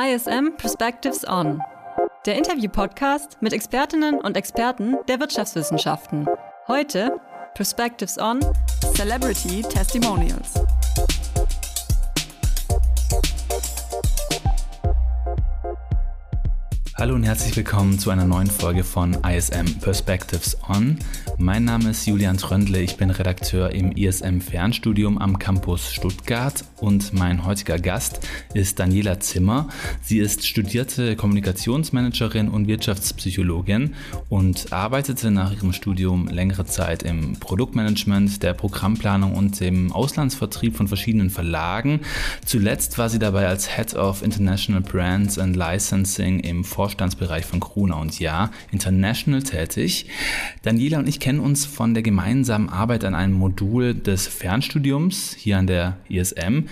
ISM Perspectives On, der Interview-Podcast mit Expertinnen und Experten der Wirtschaftswissenschaften. Heute Perspectives On Celebrity Testimonials. Hallo und herzlich willkommen zu einer neuen Folge von ISM Perspectives On. Mein Name ist Julian Tröndle, ich bin Redakteur im ISM Fernstudium am Campus Stuttgart und mein heutiger Gast ist Daniela Zimmer. Sie ist studierte Kommunikationsmanagerin und Wirtschaftspsychologin und arbeitete nach ihrem Studium längere Zeit im Produktmanagement, der Programmplanung und dem Auslandsvertrieb von verschiedenen Verlagen. Zuletzt war sie dabei als Head of International Brands and Licensing im Forschungs Vorstandsbereich von Gruner und Ja International tätig. Daniela und ich kennen uns von der gemeinsamen Arbeit an einem Modul des Fernstudiums hier an der ISM.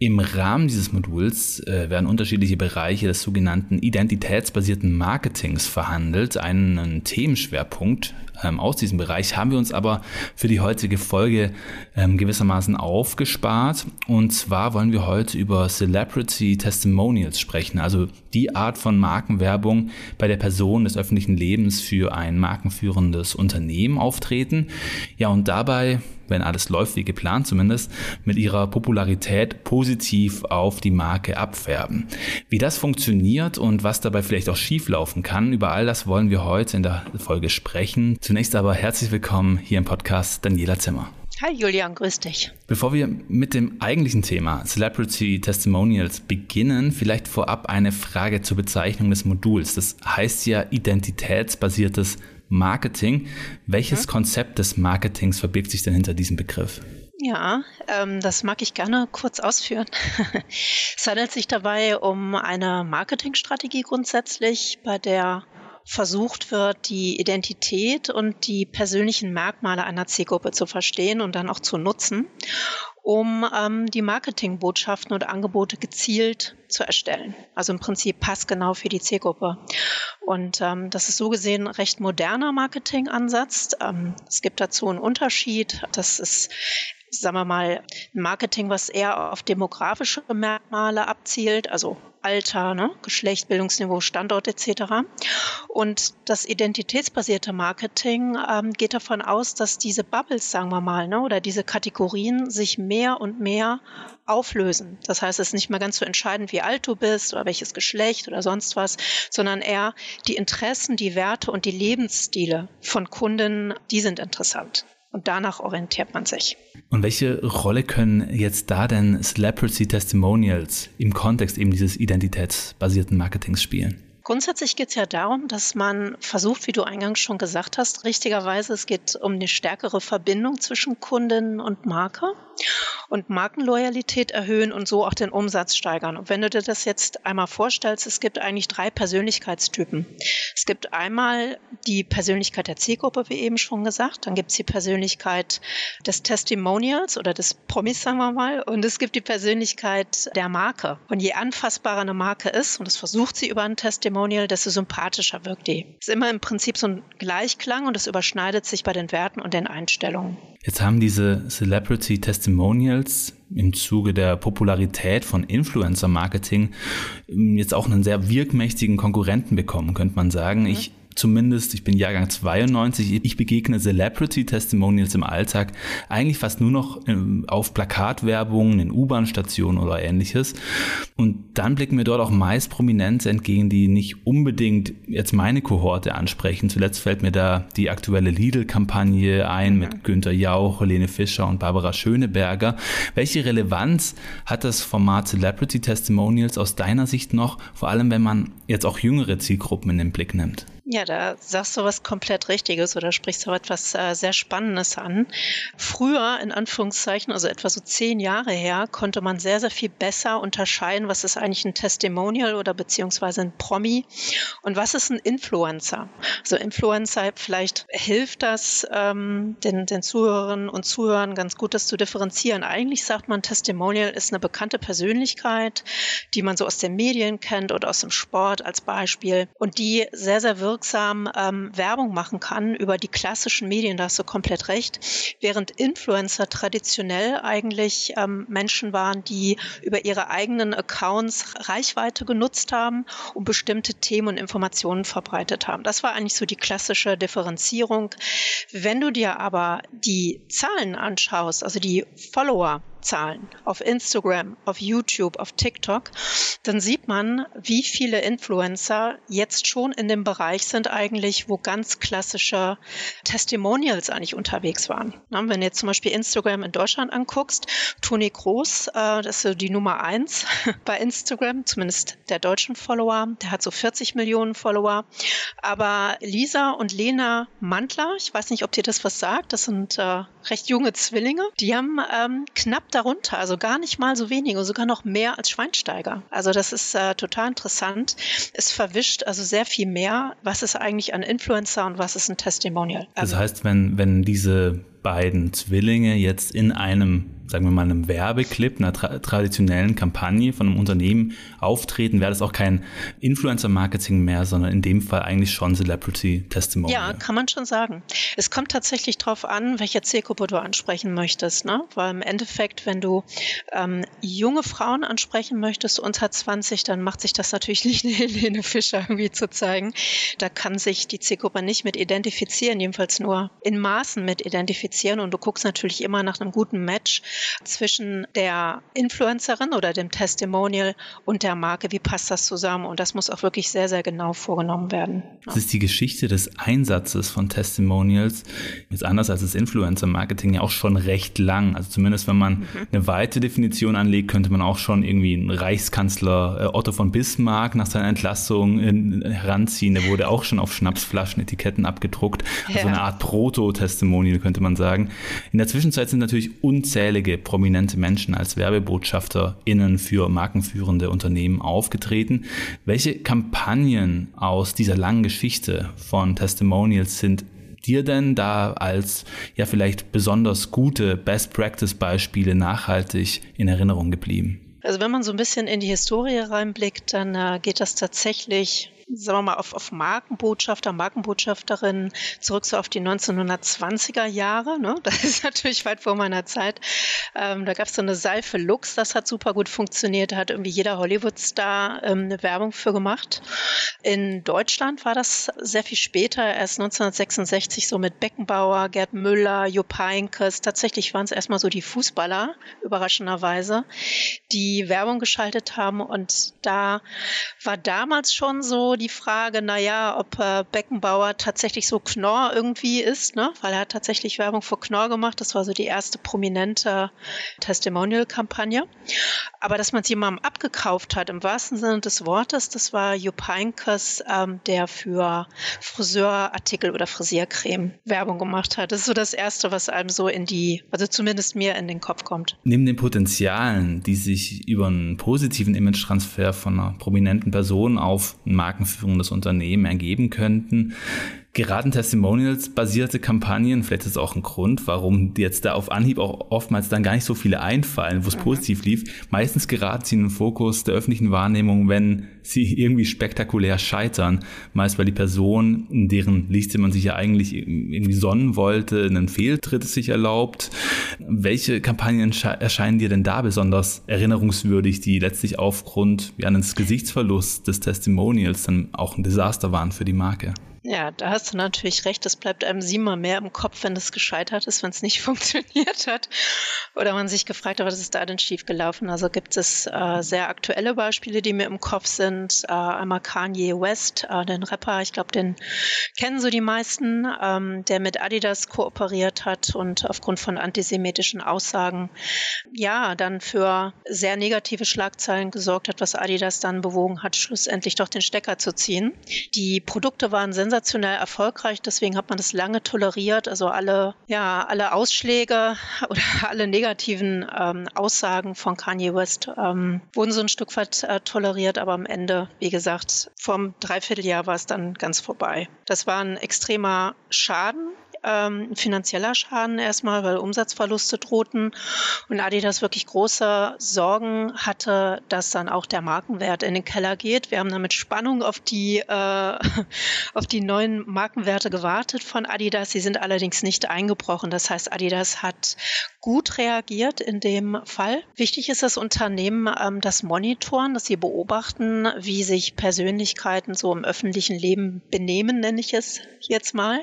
Im Rahmen dieses Moduls äh, werden unterschiedliche Bereiche des sogenannten identitätsbasierten Marketings verhandelt. Einen Themenschwerpunkt ähm, aus diesem Bereich haben wir uns aber für die heutige Folge ähm, gewissermaßen aufgespart. Und zwar wollen wir heute über Celebrity Testimonials sprechen, also die Art von Markenwerbung bei der Person des öffentlichen Lebens für ein markenführendes Unternehmen auftreten. Ja, und dabei wenn alles läuft wie geplant zumindest, mit ihrer Popularität positiv auf die Marke abfärben. Wie das funktioniert und was dabei vielleicht auch schieflaufen kann, über all das wollen wir heute in der Folge sprechen. Zunächst aber herzlich willkommen hier im Podcast Daniela Zimmer. Hi Julian, grüß dich. Bevor wir mit dem eigentlichen Thema Celebrity Testimonials beginnen, vielleicht vorab eine Frage zur Bezeichnung des Moduls. Das heißt ja identitätsbasiertes Marketing. Welches mhm. Konzept des Marketings verbirgt sich denn hinter diesem Begriff? Ja, ähm, das mag ich gerne kurz ausführen. es handelt sich dabei um eine Marketingstrategie grundsätzlich, bei der versucht wird, die Identität und die persönlichen Merkmale einer Zielgruppe zu verstehen und dann auch zu nutzen, um ähm, die Marketingbotschaften und Angebote gezielt zu erstellen. Also im Prinzip passgenau für die Zielgruppe. Und ähm, das ist so gesehen recht moderner Marketingansatz. Ähm, es gibt dazu einen Unterschied. Das ist sagen wir mal, Marketing, was eher auf demografische Merkmale abzielt, also Alter, ne, Geschlecht, Bildungsniveau, Standort etc. Und das identitätsbasierte Marketing ähm, geht davon aus, dass diese Bubbles, sagen wir mal, ne, oder diese Kategorien sich mehr und mehr auflösen. Das heißt, es ist nicht mehr ganz so entscheidend, wie alt du bist oder welches Geschlecht oder sonst was, sondern eher die Interessen, die Werte und die Lebensstile von Kunden, die sind interessant. Und danach orientiert man sich. Und welche Rolle können jetzt da denn Celebrity Testimonials im Kontext eben dieses identitätsbasierten Marketings spielen? Grundsätzlich geht es ja darum, dass man versucht, wie du eingangs schon gesagt hast, richtigerweise, es geht um eine stärkere Verbindung zwischen Kunden und Marke und Markenloyalität erhöhen und so auch den Umsatz steigern. Und wenn du dir das jetzt einmal vorstellst, es gibt eigentlich drei Persönlichkeitstypen. Es gibt einmal die Persönlichkeit der Zielgruppe, wie eben schon gesagt, dann gibt es die Persönlichkeit des Testimonials oder des Promis, sagen wir mal, und es gibt die Persönlichkeit der Marke. Und je anfassbarer eine Marke ist, und das versucht sie über ein Testimonial, desto sympathischer wirkt die. Es ist immer im Prinzip so ein Gleichklang und es überschneidet sich bei den Werten und den Einstellungen. Jetzt haben diese Celebrity Testimonials im Zuge der Popularität von Influencer Marketing jetzt auch einen sehr wirkmächtigen Konkurrenten bekommen, könnte man sagen. Ich zumindest, ich bin Jahrgang 92, ich begegne Celebrity-Testimonials im Alltag eigentlich fast nur noch ähm, auf Plakatwerbungen in U-Bahn-Stationen oder ähnliches. Und dann blicken mir dort auch meist Prominenze entgegen, die nicht unbedingt jetzt meine Kohorte ansprechen. Zuletzt fällt mir da die aktuelle Lidl-Kampagne ein mit Günter Jauch, Helene Fischer und Barbara Schöneberger. Welche Relevanz hat das Format Celebrity Testimonials aus deiner Sicht noch, vor allem wenn man jetzt auch jüngere Zielgruppen in den Blick nimmt? Ja, da sagst du was komplett Richtiges oder sprichst du etwas äh, sehr Spannendes an. Früher, in Anführungszeichen, also etwa so zehn Jahre her, konnte man sehr, sehr viel besser unterscheiden, was ist eigentlich ein Testimonial oder beziehungsweise ein Promi und was ist ein Influencer. Also Influencer, vielleicht hilft das ähm, den, den Zuhörerinnen und Zuhörern ganz gut, das zu differenzieren. Eigentlich sagt man, Testimonial ist eine bekannte Persönlichkeit, die man so aus den Medien kennt oder aus dem Sport als Beispiel und die sehr, sehr wirksam wirksam ähm, Werbung machen kann über die klassischen Medien, da hast du komplett recht, während Influencer traditionell eigentlich ähm, Menschen waren, die über ihre eigenen Accounts Reichweite genutzt haben und bestimmte Themen und Informationen verbreitet haben. Das war eigentlich so die klassische Differenzierung. Wenn du dir aber die Zahlen anschaust, also die Follower, Zahlen auf Instagram, auf YouTube, auf TikTok, dann sieht man, wie viele Influencer jetzt schon in dem Bereich sind eigentlich, wo ganz klassische Testimonials eigentlich unterwegs waren. Na, wenn du jetzt zum Beispiel Instagram in Deutschland anguckst, Toni Groß, äh, das ist so die Nummer eins bei Instagram, zumindest der deutschen Follower, der hat so 40 Millionen Follower. Aber Lisa und Lena Mantler, ich weiß nicht, ob dir das was sagt, das sind äh, recht junge Zwillinge, die haben ähm, knapp darunter, also gar nicht mal so wenige, sogar noch mehr als Schweinsteiger. Also das ist äh, total interessant. Es verwischt also sehr viel mehr, was ist eigentlich ein Influencer und was ist ein Testimonial. Das heißt, wenn, wenn diese beiden Zwillinge jetzt in einem sagen wir mal, einem Werbeclip, einer tra traditionellen Kampagne von einem Unternehmen auftreten, wäre das auch kein Influencer-Marketing mehr, sondern in dem Fall eigentlich schon Celebrity-Testimonial. Ja, kann man schon sagen. Es kommt tatsächlich darauf an, welche Zielgruppe du ansprechen möchtest. Ne? Weil im Endeffekt, wenn du ähm, junge Frauen ansprechen möchtest, unter 20, dann macht sich das natürlich nicht eine Helene Fischer irgendwie zu zeigen. Da kann sich die Zielgruppe nicht mit identifizieren, jedenfalls nur in Maßen mit identifizieren. Und du guckst natürlich immer nach einem guten Match zwischen der Influencerin oder dem Testimonial und der Marke. Wie passt das zusammen? Und das muss auch wirklich sehr, sehr genau vorgenommen werden. Das ist die Geschichte des Einsatzes von Testimonials, jetzt anders als das Influencer-Marketing, ja auch schon recht lang. Also zumindest wenn man mhm. eine weite Definition anlegt, könnte man auch schon irgendwie einen Reichskanzler äh, Otto von Bismarck nach seiner Entlassung heranziehen. Der wurde auch schon auf Schnapsflaschen Etiketten abgedruckt. Also ja. eine Art Proto-Testimonial könnte man sagen. In der Zwischenzeit sind natürlich unzählige einige prominente Menschen als WerbebotschafterInnen für markenführende Unternehmen aufgetreten. Welche Kampagnen aus dieser langen Geschichte von Testimonials sind dir denn da als ja vielleicht besonders gute Best Practice Beispiele nachhaltig in Erinnerung geblieben? Also wenn man so ein bisschen in die Historie reinblickt, dann äh, geht das tatsächlich sagen wir mal, auf, auf Markenbotschafter, Markenbotschafterinnen zurück so auf die 1920er Jahre. Ne? Das ist natürlich weit vor meiner Zeit. Ähm, da gab es so eine Seife Lux, das hat super gut funktioniert. Da hat irgendwie jeder Hollywood-Star ähm, eine Werbung für gemacht. In Deutschland war das sehr viel später, erst 1966 so mit Beckenbauer, Gerd Müller, Jupp Heynckes. Tatsächlich waren es erstmal so die Fußballer, überraschenderweise, die Werbung geschaltet haben. Und da war damals schon so die Frage, naja, ob äh, Beckenbauer tatsächlich so Knorr irgendwie ist, ne? weil er hat tatsächlich Werbung für Knorr gemacht. Das war so die erste prominente Testimonial-Kampagne. Aber dass man es jemandem abgekauft hat, im wahrsten Sinne des Wortes, das war Jupp Heynckes, ähm, der für Friseurartikel oder Frisiercreme Werbung gemacht hat. Das ist so das Erste, was einem so in die, also zumindest mir in den Kopf kommt. Neben den Potenzialen, die sich über einen positiven Image-Transfer von einer prominenten Person auf einen Marken führendes Unternehmen ergeben könnten geraten Testimonials-basierte Kampagnen, vielleicht ist das auch ein Grund, warum jetzt da auf Anhieb auch oftmals dann gar nicht so viele einfallen, wo es mhm. positiv lief. Meistens geraten sie in den Fokus der öffentlichen Wahrnehmung, wenn sie irgendwie spektakulär scheitern. Meist weil die Person, in deren Liste man sich ja eigentlich irgendwie sonnen wollte, einen Fehltritt sich erlaubt. Welche Kampagnen erscheinen dir denn da besonders erinnerungswürdig, die letztlich aufgrund ja, eines Gesichtsverlusts des Testimonials dann auch ein Desaster waren für die Marke? Ja, da hast du natürlich recht. Es bleibt einem siebenmal mehr im Kopf, wenn es gescheitert ist, wenn es nicht funktioniert hat. Oder man sich gefragt hat, was ist da denn schiefgelaufen? Also gibt es äh, sehr aktuelle Beispiele, die mir im Kopf sind. Äh, einmal Kanye West, äh, den Rapper, ich glaube, den kennen so die meisten, ähm, der mit Adidas kooperiert hat und aufgrund von antisemitischen Aussagen ja dann für sehr negative Schlagzeilen gesorgt hat, was Adidas dann bewogen hat, schlussendlich doch den Stecker zu ziehen. Die Produkte waren sensationell sensationell erfolgreich, deswegen hat man das lange toleriert. Also alle, ja, alle Ausschläge oder alle negativen ähm, Aussagen von Kanye West ähm, wurden so ein Stück weit äh, toleriert, aber am Ende, wie gesagt, vom Dreivierteljahr war es dann ganz vorbei. Das war ein extremer Schaden ähm, finanzieller Schaden erstmal, weil Umsatzverluste drohten und Adidas wirklich große Sorgen hatte, dass dann auch der Markenwert in den Keller geht. Wir haben dann mit Spannung auf die, äh, auf die neuen Markenwerte gewartet von Adidas. Sie sind allerdings nicht eingebrochen. Das heißt, Adidas hat gut reagiert in dem Fall. Wichtig ist das Unternehmen, ähm, das monitoren, dass sie beobachten, wie sich Persönlichkeiten so im öffentlichen Leben benehmen, nenne ich es jetzt mal,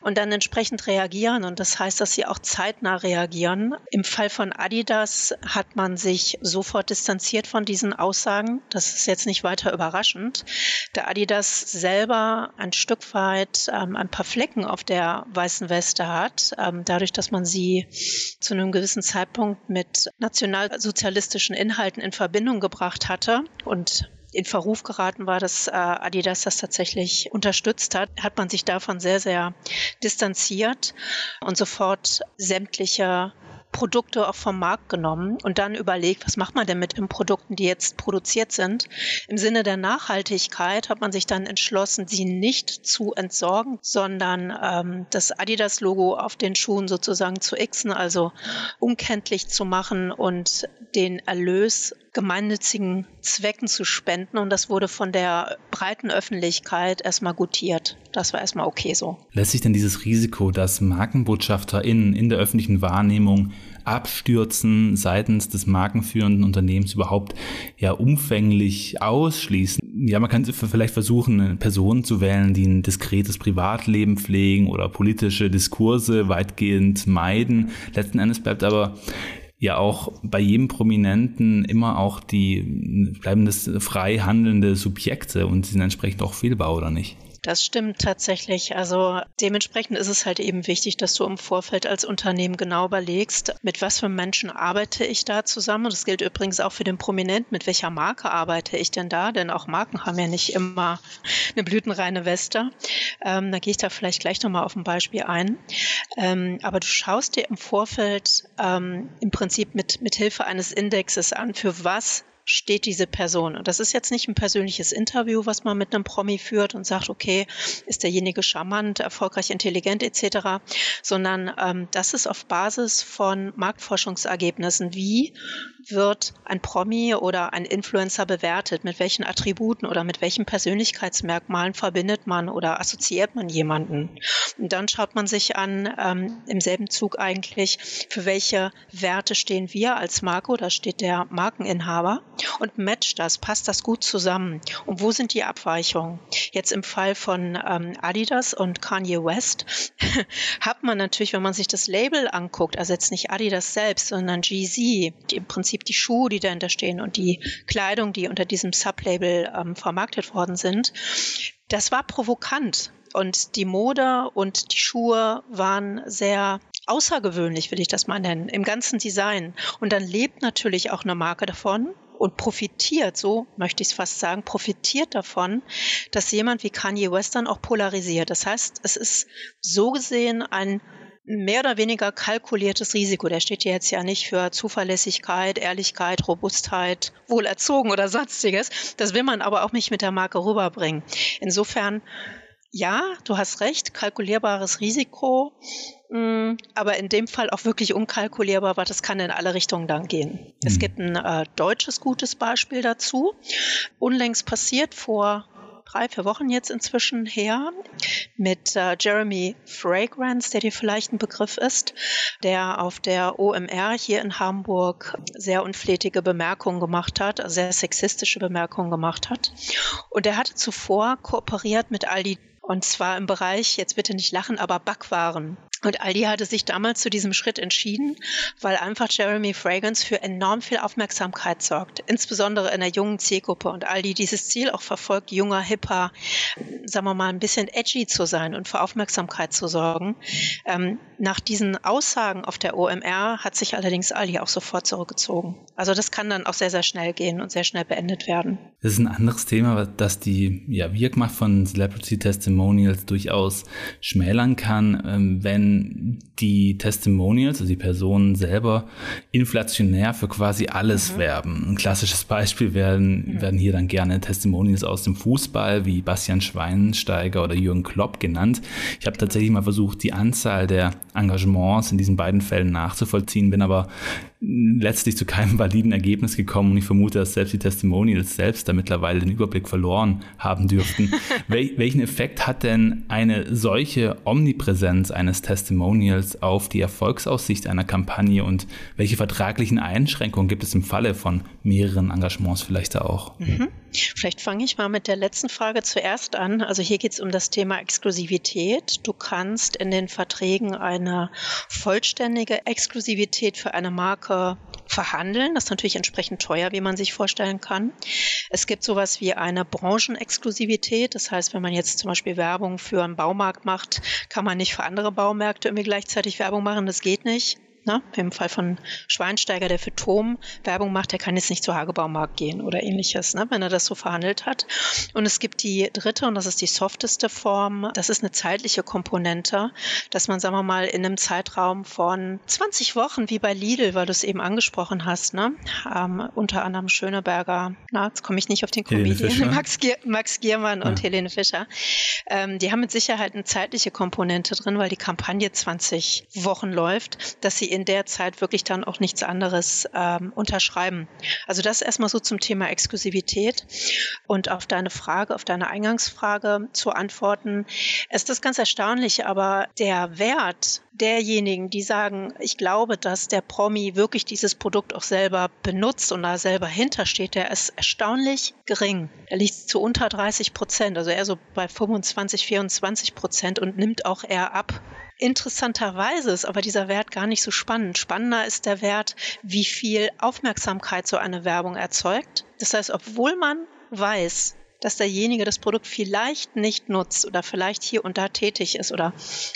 und dann entsprechend reagieren. Und das heißt, dass sie auch zeitnah reagieren. Im Fall von Adidas hat man sich sofort distanziert von diesen Aussagen. Das ist jetzt nicht weiter überraschend. Da Adidas selber ein Stück weit ähm, ein paar Flecken auf der weißen Weste hat, ähm, dadurch, dass man sie zu einem gewissen Zeitpunkt mit nationalsozialistischen Inhalten in Verbindung gebracht hatte und in Verruf geraten war, dass äh, Adidas das tatsächlich unterstützt hat, hat man sich davon sehr, sehr distanziert und sofort sämtliche Produkte auch vom Markt genommen und dann überlegt, was macht man denn mit den Produkten, die jetzt produziert sind. Im Sinne der Nachhaltigkeit hat man sich dann entschlossen, sie nicht zu entsorgen, sondern ähm, das Adidas-Logo auf den Schuhen sozusagen zu xen, also unkenntlich zu machen und den Erlös gemeinnützigen Zwecken zu spenden. Und das wurde von der breiten Öffentlichkeit erstmal gutiert. Das war erstmal okay so. Lässt sich denn dieses Risiko, dass MarkenbotschafterInnen in der öffentlichen Wahrnehmung abstürzen seitens des markenführenden Unternehmens überhaupt ja umfänglich ausschließen? Ja, man kann vielleicht versuchen, Personen zu wählen, die ein diskretes Privatleben pflegen oder politische Diskurse weitgehend meiden. Letzten Endes bleibt aber ja auch bei jedem Prominenten immer auch die bleiben das frei handelnde Subjekte und sind entsprechend auch fehlbar, oder nicht? Das stimmt tatsächlich. Also dementsprechend ist es halt eben wichtig, dass du im Vorfeld als Unternehmen genau überlegst, mit was für Menschen arbeite ich da zusammen. Das gilt übrigens auch für den Prominent, mit welcher Marke arbeite ich denn da? Denn auch Marken haben ja nicht immer eine blütenreine Weste. Ähm, da gehe ich da vielleicht gleich nochmal auf ein Beispiel ein. Ähm, aber du schaust dir im Vorfeld ähm, im Prinzip mit, mit Hilfe eines Indexes an, für was steht diese Person. Und das ist jetzt nicht ein persönliches Interview, was man mit einem Promi führt und sagt, okay, ist derjenige charmant, erfolgreich, intelligent etc., sondern ähm, das ist auf Basis von Marktforschungsergebnissen. Wie wird ein Promi oder ein Influencer bewertet? Mit welchen Attributen oder mit welchen Persönlichkeitsmerkmalen verbindet man oder assoziiert man jemanden? Und dann schaut man sich an, ähm, im selben Zug eigentlich, für welche Werte stehen wir als Marke oder steht der Markeninhaber und matcht das, passt das gut zusammen? Und wo sind die Abweichungen? Jetzt im Fall von ähm, Adidas und Kanye West hat man natürlich, wenn man sich das Label anguckt, also jetzt nicht Adidas selbst, sondern GZ, die im Prinzip Prinzip die Schuhe, die dahinter stehen und die Kleidung, die unter diesem Sublabel ähm, vermarktet worden sind, das war provokant. Und die Mode und die Schuhe waren sehr außergewöhnlich, will ich das mal nennen, im ganzen Design. Und dann lebt natürlich auch eine Marke davon und profitiert, so möchte ich es fast sagen, profitiert davon, dass jemand wie Kanye West dann auch polarisiert. Das heißt, es ist so gesehen ein mehr oder weniger kalkuliertes Risiko. Der steht hier jetzt ja nicht für Zuverlässigkeit, Ehrlichkeit, Robustheit, Wohlerzogen oder sonstiges. Das will man aber auch nicht mit der Marke rüberbringen. Insofern, ja, du hast recht, kalkulierbares Risiko, mm, aber in dem Fall auch wirklich unkalkulierbar, weil das kann in alle Richtungen dann gehen. Mhm. Es gibt ein äh, deutsches gutes Beispiel dazu. Unlängst passiert vor drei, vier Wochen jetzt inzwischen her mit äh, Jeremy Fragrance, der dir vielleicht ein Begriff ist, der auf der OMR hier in Hamburg sehr unflätige Bemerkungen gemacht hat, also sehr sexistische Bemerkungen gemacht hat. Und er hatte zuvor kooperiert mit Aldi und zwar im Bereich, jetzt bitte nicht lachen, aber Backwaren. Und Aldi hatte sich damals zu diesem Schritt entschieden, weil einfach Jeremy Fragrance für enorm viel Aufmerksamkeit sorgt, insbesondere in der jungen Zielgruppe. Und Aldi dieses Ziel auch verfolgt, junger, hipper, sagen wir mal, ein bisschen edgy zu sein und für Aufmerksamkeit zu sorgen. Ähm, nach diesen Aussagen auf der OMR hat sich allerdings Aldi auch sofort zurückgezogen. Also das kann dann auch sehr, sehr schnell gehen und sehr schnell beendet werden. Das ist ein anderes Thema, das die ja, Wirkmacht von Celebrity Testimonials durchaus schmälern kann, ähm, wenn wenn die Testimonials, also die Personen selber, inflationär für quasi alles mhm. werben. Ein klassisches Beispiel werden, mhm. werden hier dann gerne Testimonials aus dem Fußball, wie Bastian Schweinsteiger oder Jürgen Klopp genannt. Ich habe tatsächlich mal versucht, die Anzahl der Engagements in diesen beiden Fällen nachzuvollziehen, bin aber letztlich zu keinem validen Ergebnis gekommen und ich vermute, dass selbst die Testimonials selbst da mittlerweile den Überblick verloren haben dürften. Wel welchen Effekt hat denn eine solche Omnipräsenz eines Testimonials auf die Erfolgsaussicht einer Kampagne und welche vertraglichen Einschränkungen gibt es im Falle von mehreren Engagements vielleicht auch? Mhm. Vielleicht fange ich mal mit der letzten Frage zuerst an. Also hier geht es um das Thema Exklusivität. Du kannst in den Verträgen eine vollständige Exklusivität für eine Marke verhandeln. Das ist natürlich entsprechend teuer, wie man sich vorstellen kann. Es gibt sowas wie eine Branchenexklusivität. Das heißt, wenn man jetzt zum Beispiel Werbung für einen Baumarkt macht, kann man nicht für andere Baumärkte irgendwie gleichzeitig Werbung machen. Das geht nicht. Ne? Im Fall von Schweinsteiger, der für Tom Werbung macht, der kann jetzt nicht zu Hagebaumarkt gehen oder ähnliches, ne? wenn er das so verhandelt hat. Und es gibt die dritte, und das ist die softeste Form, das ist eine zeitliche Komponente, dass man, sagen wir mal, in einem Zeitraum von 20 Wochen, wie bei Lidl, weil du es eben angesprochen hast, ne? Ähm, unter anderem Schöneberger, na, jetzt komme ich nicht auf den Comedian, Max, Gier, Max Giermann ja. und Helene Fischer, ähm, die haben mit Sicherheit eine zeitliche Komponente drin, weil die Kampagne 20 Wochen läuft, dass sie in der Zeit wirklich dann auch nichts anderes ähm, unterschreiben. Also das erstmal so zum Thema Exklusivität. Und auf deine Frage, auf deine Eingangsfrage zu antworten, ist das ganz erstaunlich, aber der Wert derjenigen, die sagen, ich glaube, dass der Promi wirklich dieses Produkt auch selber benutzt und da selber hintersteht, der ist erstaunlich gering. Er liegt zu unter 30 Prozent, also eher so bei 25, 24 Prozent und nimmt auch eher ab. Interessanterweise ist aber dieser Wert gar nicht so spannend. Spannender ist der Wert, wie viel Aufmerksamkeit so eine Werbung erzeugt. Das heißt, obwohl man weiß, dass derjenige das Produkt vielleicht nicht nutzt oder vielleicht hier und da tätig ist oder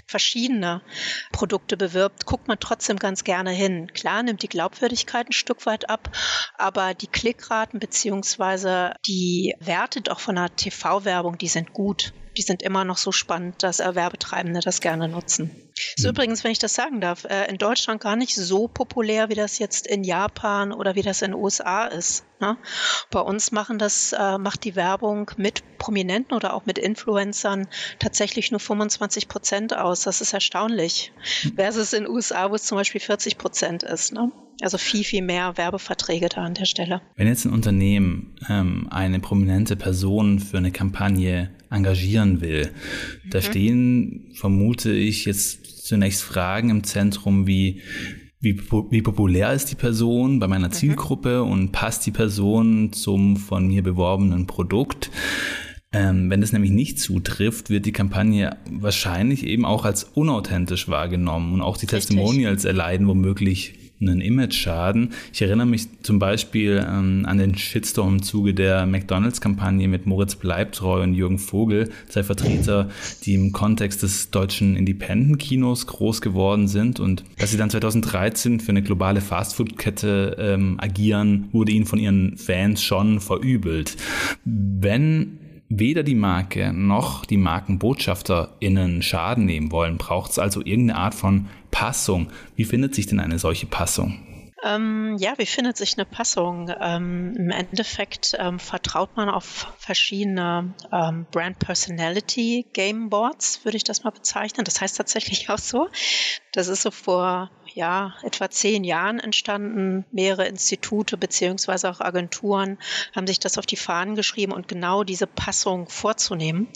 verschiedene Produkte bewirbt, guckt man trotzdem ganz gerne hin. Klar nimmt die Glaubwürdigkeit ein Stück weit ab, aber die Klickraten beziehungsweise die Werte auch von einer TV-Werbung, die sind gut die sind immer noch so spannend, dass Werbetreibende das gerne nutzen. Ist mhm. übrigens, wenn ich das sagen darf, äh, in Deutschland gar nicht so populär, wie das jetzt in Japan oder wie das in den USA ist. Ne? Bei uns machen das, äh, macht die Werbung mit Prominenten oder auch mit Influencern tatsächlich nur 25 Prozent aus. Das ist erstaunlich. Mhm. Versus in den USA, wo es zum Beispiel 40 Prozent ist. Ne? Also viel, viel mehr Werbeverträge da an der Stelle. Wenn jetzt ein Unternehmen ähm, eine prominente Person für eine Kampagne engagieren will, mhm. da stehen, vermute ich, jetzt zunächst Fragen im Zentrum wie, wie, wie populär ist die Person bei meiner mhm. Zielgruppe und passt die Person zum von mir beworbenen Produkt? Ähm, wenn das nämlich nicht zutrifft, wird die Kampagne wahrscheinlich eben auch als unauthentisch wahrgenommen und auch die Richtig. Testimonials erleiden womöglich einen Image-Schaden. Ich erinnere mich zum Beispiel ähm, an den Shitstorm im Zuge der McDonalds-Kampagne mit Moritz Bleibtreu und Jürgen Vogel, zwei Vertreter, die im Kontext des deutschen Independent-Kinos groß geworden sind und dass sie dann 2013 für eine globale Fastfood-Kette ähm, agieren, wurde ihnen von ihren Fans schon verübelt. Wenn weder die Marke noch die MarkenbotschafterInnen Schaden nehmen wollen, braucht es also irgendeine Art von Passung. Wie findet sich denn eine solche Passung? Ähm, ja, wie findet sich eine Passung? Ähm, Im Endeffekt ähm, vertraut man auf verschiedene ähm, Brand Personality Game Boards, würde ich das mal bezeichnen. Das heißt tatsächlich auch so. Das ist so vor ja, etwa zehn Jahren entstanden. Mehrere Institute beziehungsweise auch Agenturen haben sich das auf die Fahnen geschrieben und genau diese Passung vorzunehmen.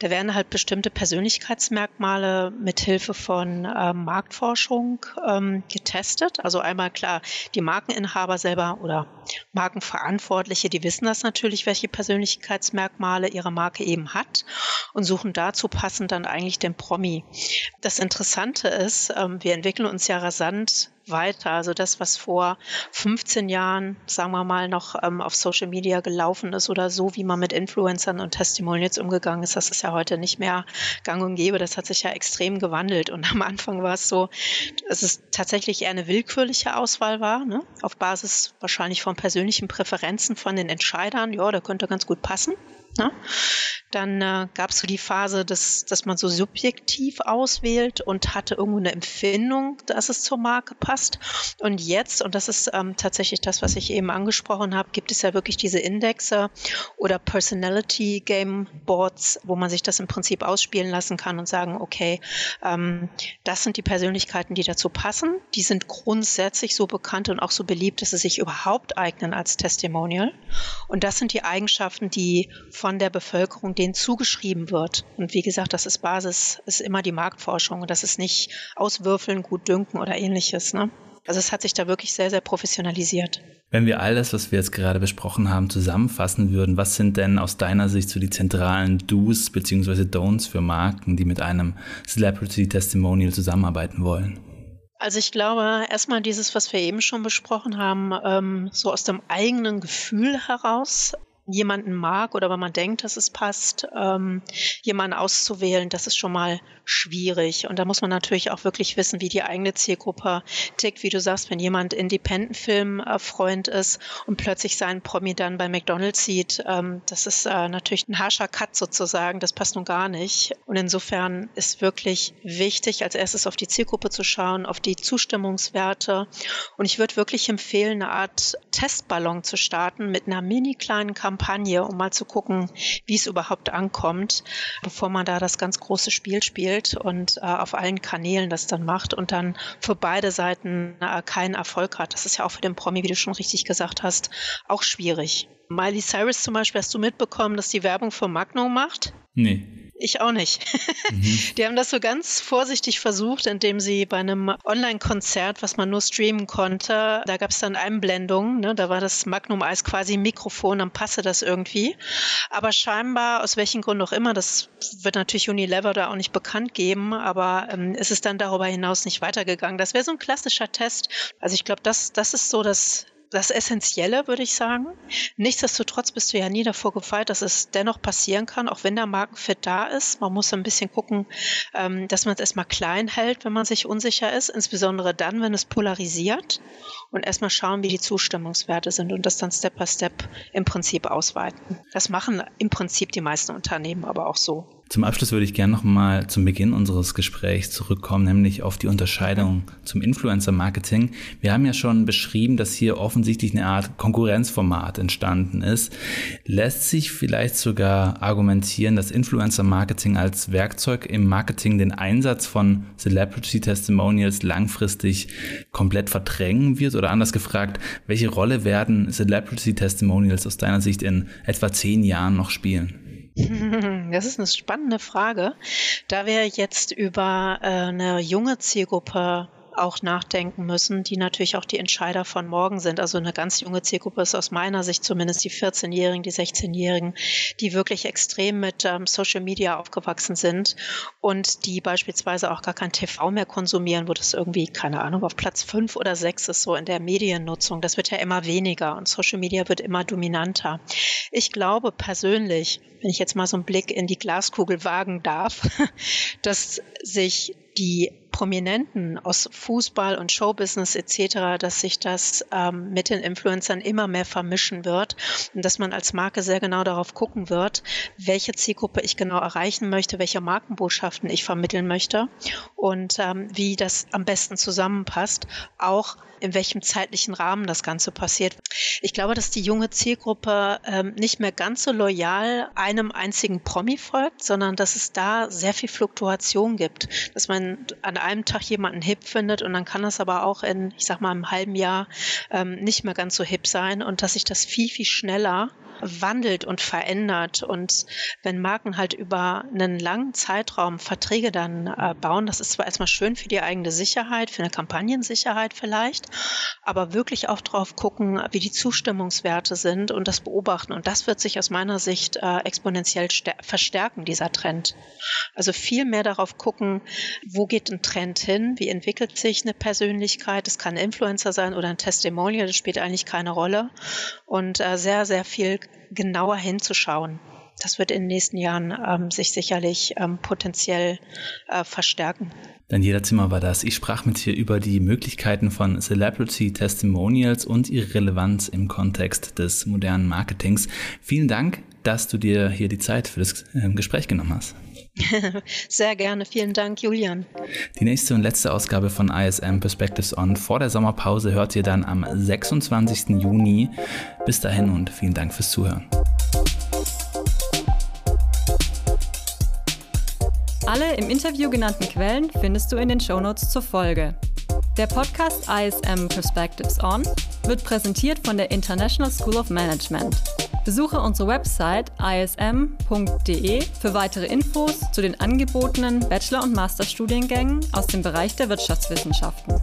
Da werden halt bestimmte Persönlichkeitsmerkmale mit Hilfe von ähm, Marktforschung ähm, getestet. Also einmal klar, die Markeninhaber selber oder Markenverantwortliche, die wissen das natürlich, welche Persönlichkeitsmerkmale ihre Marke eben hat und suchen dazu passend dann eigentlich den Promi. Das Interessante ist, ähm, wir entwickeln uns ja rasant weiter. Also das, was vor 15 Jahren, sagen wir mal, noch ähm, auf Social Media gelaufen ist oder so, wie man mit Influencern und Testimonials umgegangen ist, das ist ja heute nicht mehr gang und gäbe. Das hat sich ja extrem gewandelt. Und am Anfang war es so, dass es tatsächlich eher eine willkürliche Auswahl war, ne? auf Basis wahrscheinlich von persönlichen Präferenzen von den Entscheidern. Ja, der könnte ganz gut passen. Ne? Dann äh, gab es so die Phase, dass, dass man so subjektiv auswählt und hatte irgendwo eine Empfindung, dass es zur Marke passt. Und jetzt, und das ist ähm, tatsächlich das, was ich eben angesprochen habe, gibt es ja wirklich diese Indexe oder Personality Game Boards, wo man sich das im Prinzip ausspielen lassen kann und sagen, okay, ähm, das sind die Persönlichkeiten, die dazu passen. Die sind grundsätzlich so bekannt und auch so beliebt, dass sie sich überhaupt eignen als Testimonial. Und das sind die Eigenschaften, die von der Bevölkerung denen zugeschrieben wird. Und wie gesagt, das ist Basis, ist immer die Marktforschung das ist nicht auswürfeln, gut dünken oder ähnliches. Ne? Also es hat sich da wirklich sehr, sehr professionalisiert. Wenn wir all das, was wir jetzt gerade besprochen haben, zusammenfassen würden, was sind denn aus deiner Sicht so die zentralen Do's bzw. Don'ts für Marken, die mit einem Celebrity Testimonial zusammenarbeiten wollen? Also ich glaube, erstmal dieses, was wir eben schon besprochen haben, ähm, so aus dem eigenen Gefühl heraus jemanden mag oder wenn man denkt, dass es passt, ähm, jemanden auszuwählen, das ist schon mal schwierig. Und da muss man natürlich auch wirklich wissen, wie die eigene Zielgruppe tickt. Wie du sagst, wenn jemand Independent-Film-Freund ist und plötzlich seinen Promi dann bei McDonalds sieht, ähm, das ist äh, natürlich ein harscher Cut sozusagen. Das passt nun gar nicht. Und insofern ist wirklich wichtig, als erstes auf die Zielgruppe zu schauen, auf die Zustimmungswerte. Und ich würde wirklich empfehlen, eine Art Testballon zu starten mit einer mini kleinen Kampagne, um mal zu gucken, wie es überhaupt ankommt, bevor man da das ganz große Spiel spielt und äh, auf allen Kanälen das dann macht und dann für beide Seiten äh, keinen Erfolg hat. Das ist ja auch für den Promi, wie du schon richtig gesagt hast, auch schwierig. Miley Cyrus zum Beispiel, hast du mitbekommen, dass die Werbung für Magnum macht? Nee. Ich auch nicht. Mhm. Die haben das so ganz vorsichtig versucht, indem sie bei einem Online-Konzert, was man nur streamen konnte, da gab es dann Einblendungen, ne? da war das Magnum Eis quasi ein Mikrofon, dann passte das irgendwie. Aber scheinbar, aus welchen Gründen auch immer, das wird natürlich Unilever da auch nicht bekannt geben, aber ähm, ist es dann darüber hinaus nicht weitergegangen. Das wäre so ein klassischer Test. Also ich glaube, das, das ist so das das Essentielle, würde ich sagen. Nichtsdestotrotz bist du ja nie davor gefeit, dass es dennoch passieren kann, auch wenn der Markenfit da ist. Man muss ein bisschen gucken, ähm, dass man es erstmal klein hält, wenn man sich unsicher ist, insbesondere dann, wenn es polarisiert und erstmal schauen, wie die Zustimmungswerte sind und das dann Step by Step im Prinzip ausweiten. Das machen im Prinzip die meisten Unternehmen aber auch so. Zum Abschluss würde ich gerne nochmal zum Beginn unseres Gesprächs zurückkommen, nämlich auf die Unterscheidung zum Influencer-Marketing. Wir haben ja schon beschrieben, dass hier offensichtlich eine Art Konkurrenzformat entstanden ist. Lässt sich vielleicht sogar argumentieren, dass Influencer-Marketing als Werkzeug im Marketing den Einsatz von Celebrity-Testimonials langfristig komplett verdrängen wird? Oder anders gefragt, welche Rolle werden Celebrity-Testimonials aus deiner Sicht in etwa zehn Jahren noch spielen? Das ist eine spannende Frage. Da wir jetzt über äh, eine junge Zielgruppe auch nachdenken müssen, die natürlich auch die Entscheider von morgen sind. Also eine ganz junge Zielgruppe ist aus meiner Sicht zumindest die 14-Jährigen, die 16-Jährigen, die wirklich extrem mit ähm, Social Media aufgewachsen sind und die beispielsweise auch gar kein TV mehr konsumieren, wo das irgendwie, keine Ahnung, auf Platz fünf oder sechs ist so in der Mediennutzung. Das wird ja immer weniger und Social Media wird immer dominanter. Ich glaube persönlich, wenn ich jetzt mal so einen Blick in die Glaskugel wagen darf, dass sich die Prominenten aus Fußball und Showbusiness etc., dass sich das ähm, mit den Influencern immer mehr vermischen wird und dass man als Marke sehr genau darauf gucken wird, welche Zielgruppe ich genau erreichen möchte, welche Markenbotschaften ich vermitteln möchte und ähm, wie das am besten zusammenpasst, auch in welchem zeitlichen Rahmen das Ganze passiert. Ich glaube, dass die junge Zielgruppe ähm, nicht mehr ganz so loyal einem einzigen Promi folgt, sondern dass es da sehr viel Fluktuation gibt. Dass man an einem Tag jemanden hip findet und dann kann das aber auch in, ich sag mal, einem halben Jahr ähm, nicht mehr ganz so hip sein und dass sich das viel, viel schneller wandelt und verändert. Und wenn Marken halt über einen langen Zeitraum Verträge dann äh, bauen, das ist zwar erstmal schön für die eigene Sicherheit, für eine Kampagnensicherheit vielleicht, aber wirklich auch drauf gucken, wie die Zustimmungswerte sind und das beobachten. Und das wird sich aus meiner Sicht äh, exponentiell verstärken, dieser Trend. Also viel mehr darauf gucken, wo geht ein Trend hin, wie entwickelt sich eine Persönlichkeit, es kann ein Influencer sein oder ein Testimonial, das spielt eigentlich keine Rolle. Und äh, sehr, sehr viel genauer hinzuschauen. Das wird in den nächsten Jahren ähm, sich sicherlich ähm, potenziell äh, verstärken. Daniela Zimmer war das. Ich sprach mit dir über die Möglichkeiten von Celebrity Testimonials und ihre Relevanz im Kontext des modernen Marketings. Vielen Dank dass du dir hier die Zeit für das ähm, Gespräch genommen hast. Sehr gerne. Vielen Dank, Julian. Die nächste und letzte Ausgabe von ISM Perspectives On vor der Sommerpause hört ihr dann am 26. Juni. Bis dahin und vielen Dank fürs Zuhören. Alle im Interview genannten Quellen findest du in den Shownotes zur Folge. Der Podcast ISM Perspectives On wird präsentiert von der International School of Management. Besuche unsere Website ism.de für weitere Infos zu den angebotenen Bachelor- und Masterstudiengängen aus dem Bereich der Wirtschaftswissenschaften.